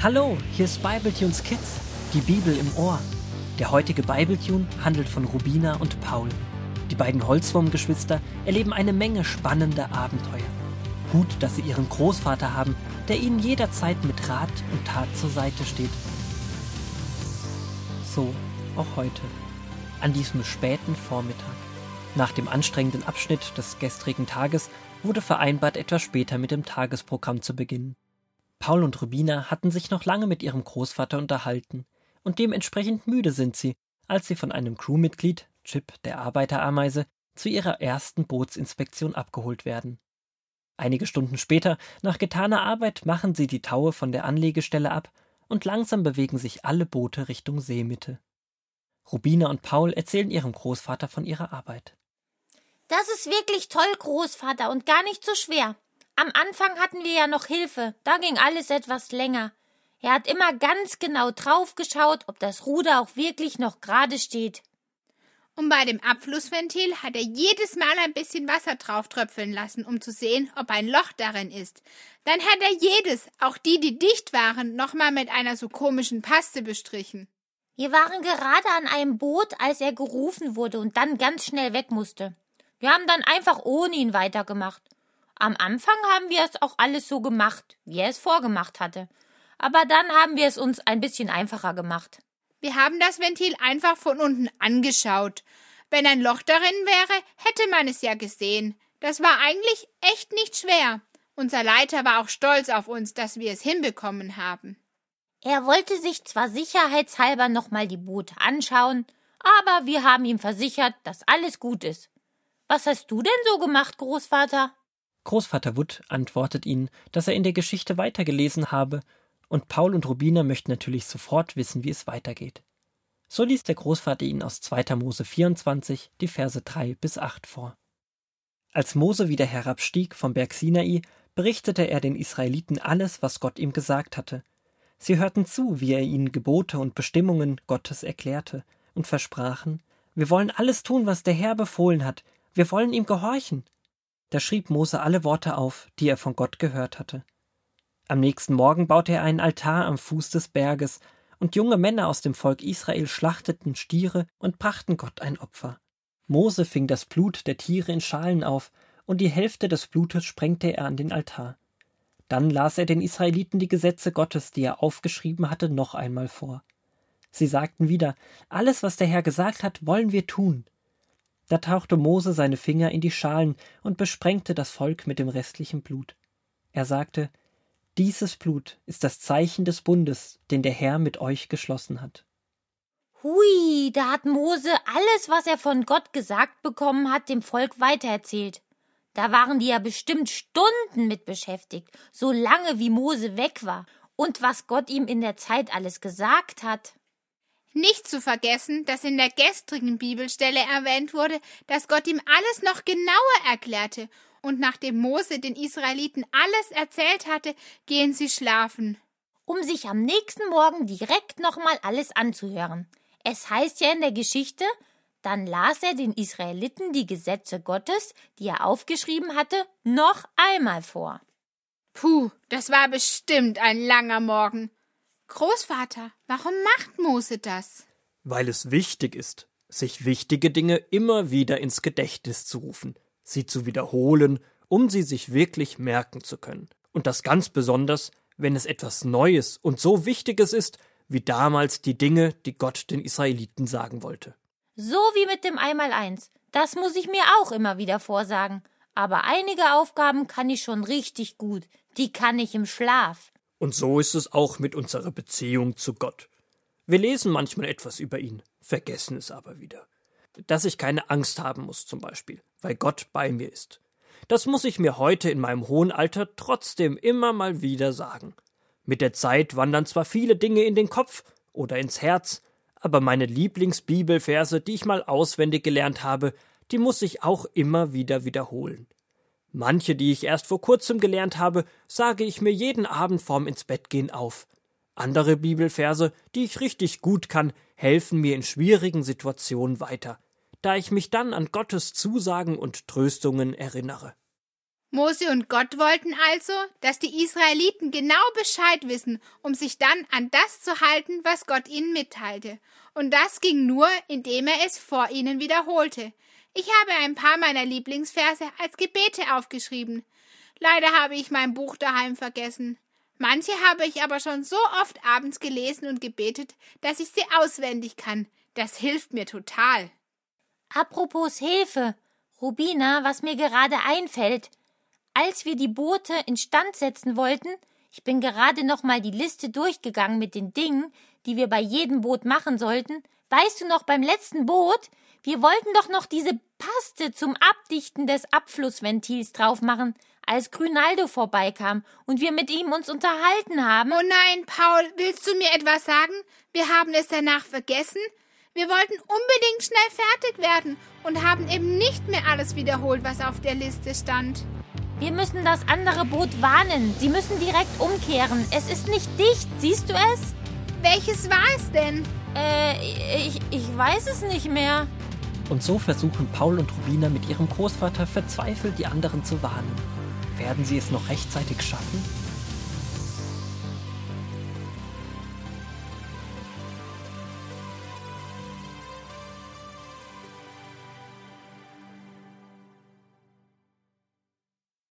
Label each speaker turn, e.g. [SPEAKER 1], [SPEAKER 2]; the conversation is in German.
[SPEAKER 1] Hallo, hier ist Bibletunes Kids, die Bibel im Ohr. Der heutige Bibletune handelt von Rubina und Paul. Die beiden Holzwurmgeschwister erleben eine Menge spannender Abenteuer. Gut, dass sie ihren Großvater haben, der ihnen jederzeit mit Rat und Tat zur Seite steht. So, auch heute, an diesem späten Vormittag. Nach dem anstrengenden Abschnitt des gestrigen Tages wurde vereinbart, etwas später mit dem Tagesprogramm zu beginnen. Paul und Rubina hatten sich noch lange mit ihrem Großvater unterhalten, und dementsprechend müde sind sie, als sie von einem Crewmitglied, Chip der Arbeiterameise, zu ihrer ersten Bootsinspektion abgeholt werden. Einige Stunden später, nach getaner Arbeit, machen sie die Taue von der Anlegestelle ab und langsam bewegen sich alle Boote Richtung Seemitte. Rubina und Paul erzählen ihrem Großvater von ihrer Arbeit.
[SPEAKER 2] Das ist wirklich toll, Großvater, und gar nicht so schwer. Am Anfang hatten wir ja noch Hilfe, da ging alles etwas länger. Er hat immer ganz genau drauf geschaut, ob das Ruder auch wirklich noch gerade steht.
[SPEAKER 3] Und bei dem Abflussventil hat er jedes Mal ein bisschen Wasser drauf tröpfeln lassen, um zu sehen, ob ein Loch darin ist. Dann hat er jedes, auch die, die dicht waren, nochmal mit einer so komischen Paste bestrichen.
[SPEAKER 2] Wir waren gerade an einem Boot, als er gerufen wurde und dann ganz schnell weg musste. Wir haben dann einfach ohne ihn weitergemacht. Am Anfang haben wir es auch alles so gemacht, wie er es vorgemacht hatte. Aber dann haben wir es uns ein bisschen einfacher gemacht.
[SPEAKER 3] Wir haben das Ventil einfach von unten angeschaut. Wenn ein Loch darin wäre, hätte man es ja gesehen. Das war eigentlich echt nicht schwer. Unser Leiter war auch stolz auf uns, dass wir es hinbekommen haben.
[SPEAKER 2] Er wollte sich zwar sicherheitshalber nochmal die Boote anschauen, aber wir haben ihm versichert, dass alles gut ist. Was hast du denn so gemacht, Großvater?
[SPEAKER 1] Großvater Wood antwortet ihnen, dass er in der Geschichte weitergelesen habe, und Paul und Rubina möchten natürlich sofort wissen, wie es weitergeht. So liest der Großvater ihnen aus 2. Mose 24 die Verse 3 bis 8 vor. Als Mose wieder herabstieg vom Berg Sinai, berichtete er den Israeliten alles, was Gott ihm gesagt hatte. Sie hörten zu, wie er ihnen Gebote und Bestimmungen Gottes erklärte, und versprachen, wir wollen alles tun, was der Herr befohlen hat, wir wollen ihm gehorchen. Da schrieb Mose alle Worte auf, die er von Gott gehört hatte. Am nächsten Morgen baute er einen Altar am Fuß des Berges, und junge Männer aus dem Volk Israel schlachteten Stiere und brachten Gott ein Opfer. Mose fing das Blut der Tiere in Schalen auf, und die Hälfte des Blutes sprengte er an den Altar. Dann las er den Israeliten die Gesetze Gottes, die er aufgeschrieben hatte, noch einmal vor. Sie sagten wieder, alles, was der Herr gesagt hat, wollen wir tun. Da tauchte Mose seine Finger in die Schalen und besprengte das Volk mit dem restlichen Blut. Er sagte, dieses Blut ist das Zeichen des Bundes, den der Herr mit euch geschlossen hat.
[SPEAKER 2] Hui, da hat Mose alles, was er von Gott gesagt bekommen hat, dem Volk weitererzählt. Da waren die ja bestimmt Stunden mit beschäftigt, so lange wie Mose weg war, und was Gott ihm in der Zeit alles gesagt hat.
[SPEAKER 3] Nicht zu vergessen, dass in der gestrigen Bibelstelle erwähnt wurde, dass Gott ihm alles noch genauer erklärte, und nachdem Mose den Israeliten alles erzählt hatte, gehen sie schlafen.
[SPEAKER 2] Um sich am nächsten Morgen direkt nochmal alles anzuhören. Es heißt ja in der Geschichte, dann las er den Israeliten die Gesetze Gottes, die er aufgeschrieben hatte, noch einmal vor.
[SPEAKER 3] Puh, das war bestimmt ein langer Morgen. Großvater, warum macht Mose das?
[SPEAKER 4] Weil es wichtig ist, sich wichtige Dinge immer wieder ins Gedächtnis zu rufen, sie zu wiederholen, um sie sich wirklich merken zu können. Und das ganz besonders, wenn es etwas Neues und so Wichtiges ist, wie damals die Dinge, die Gott den Israeliten sagen wollte.
[SPEAKER 2] So wie mit dem Einmaleins. Das muss ich mir auch immer wieder vorsagen. Aber einige Aufgaben kann ich schon richtig gut. Die kann ich im Schlaf.
[SPEAKER 4] Und so ist es auch mit unserer Beziehung zu Gott. Wir lesen manchmal etwas über ihn, vergessen es aber wieder. Dass ich keine Angst haben muss, zum Beispiel, weil Gott bei mir ist. Das muss ich mir heute in meinem hohen Alter trotzdem immer mal wieder sagen. Mit der Zeit wandern zwar viele Dinge in den Kopf oder ins Herz, aber meine Lieblingsbibelverse, die ich mal auswendig gelernt habe, die muss ich auch immer wieder wiederholen. Manche, die ich erst vor kurzem gelernt habe, sage ich mir jeden Abend vorm ins Bett gehen auf. Andere Bibelverse, die ich richtig gut kann, helfen mir in schwierigen Situationen weiter, da ich mich dann an Gottes Zusagen und Tröstungen erinnere.
[SPEAKER 3] Mose und Gott wollten also, dass die Israeliten genau Bescheid wissen, um sich dann an das zu halten, was Gott ihnen mitteilte. Und das ging nur, indem er es vor ihnen wiederholte. Ich habe ein paar meiner Lieblingsverse als Gebete aufgeschrieben. Leider habe ich mein Buch daheim vergessen. Manche habe ich aber schon so oft abends gelesen und gebetet, dass ich sie auswendig kann. Das hilft mir total.
[SPEAKER 2] Apropos Hilfe. Rubina, was mir gerade einfällt. Als wir die Boote instand setzen wollten, ich bin gerade noch mal die Liste durchgegangen mit den Dingen, die wir bei jedem Boot machen sollten. Weißt du noch beim letzten Boot? Wir wollten doch noch diese Paste zum Abdichten des Abflussventils drauf machen als Grünaldo vorbeikam und wir mit ihm uns unterhalten haben.
[SPEAKER 3] Oh nein, Paul, willst du mir etwas sagen? Wir haben es danach vergessen? Wir wollten unbedingt schnell fertig werden und haben eben nicht mehr alles wiederholt, was auf der Liste stand.
[SPEAKER 2] Wir müssen das andere Boot warnen. Sie müssen direkt umkehren. Es ist nicht dicht. Siehst du es?
[SPEAKER 3] Welches war es denn?
[SPEAKER 2] Äh, ich, ich weiß es nicht mehr.
[SPEAKER 1] Und so versuchen Paul und Rubina mit ihrem Großvater verzweifelt die anderen zu warnen. Werden sie es noch rechtzeitig schaffen?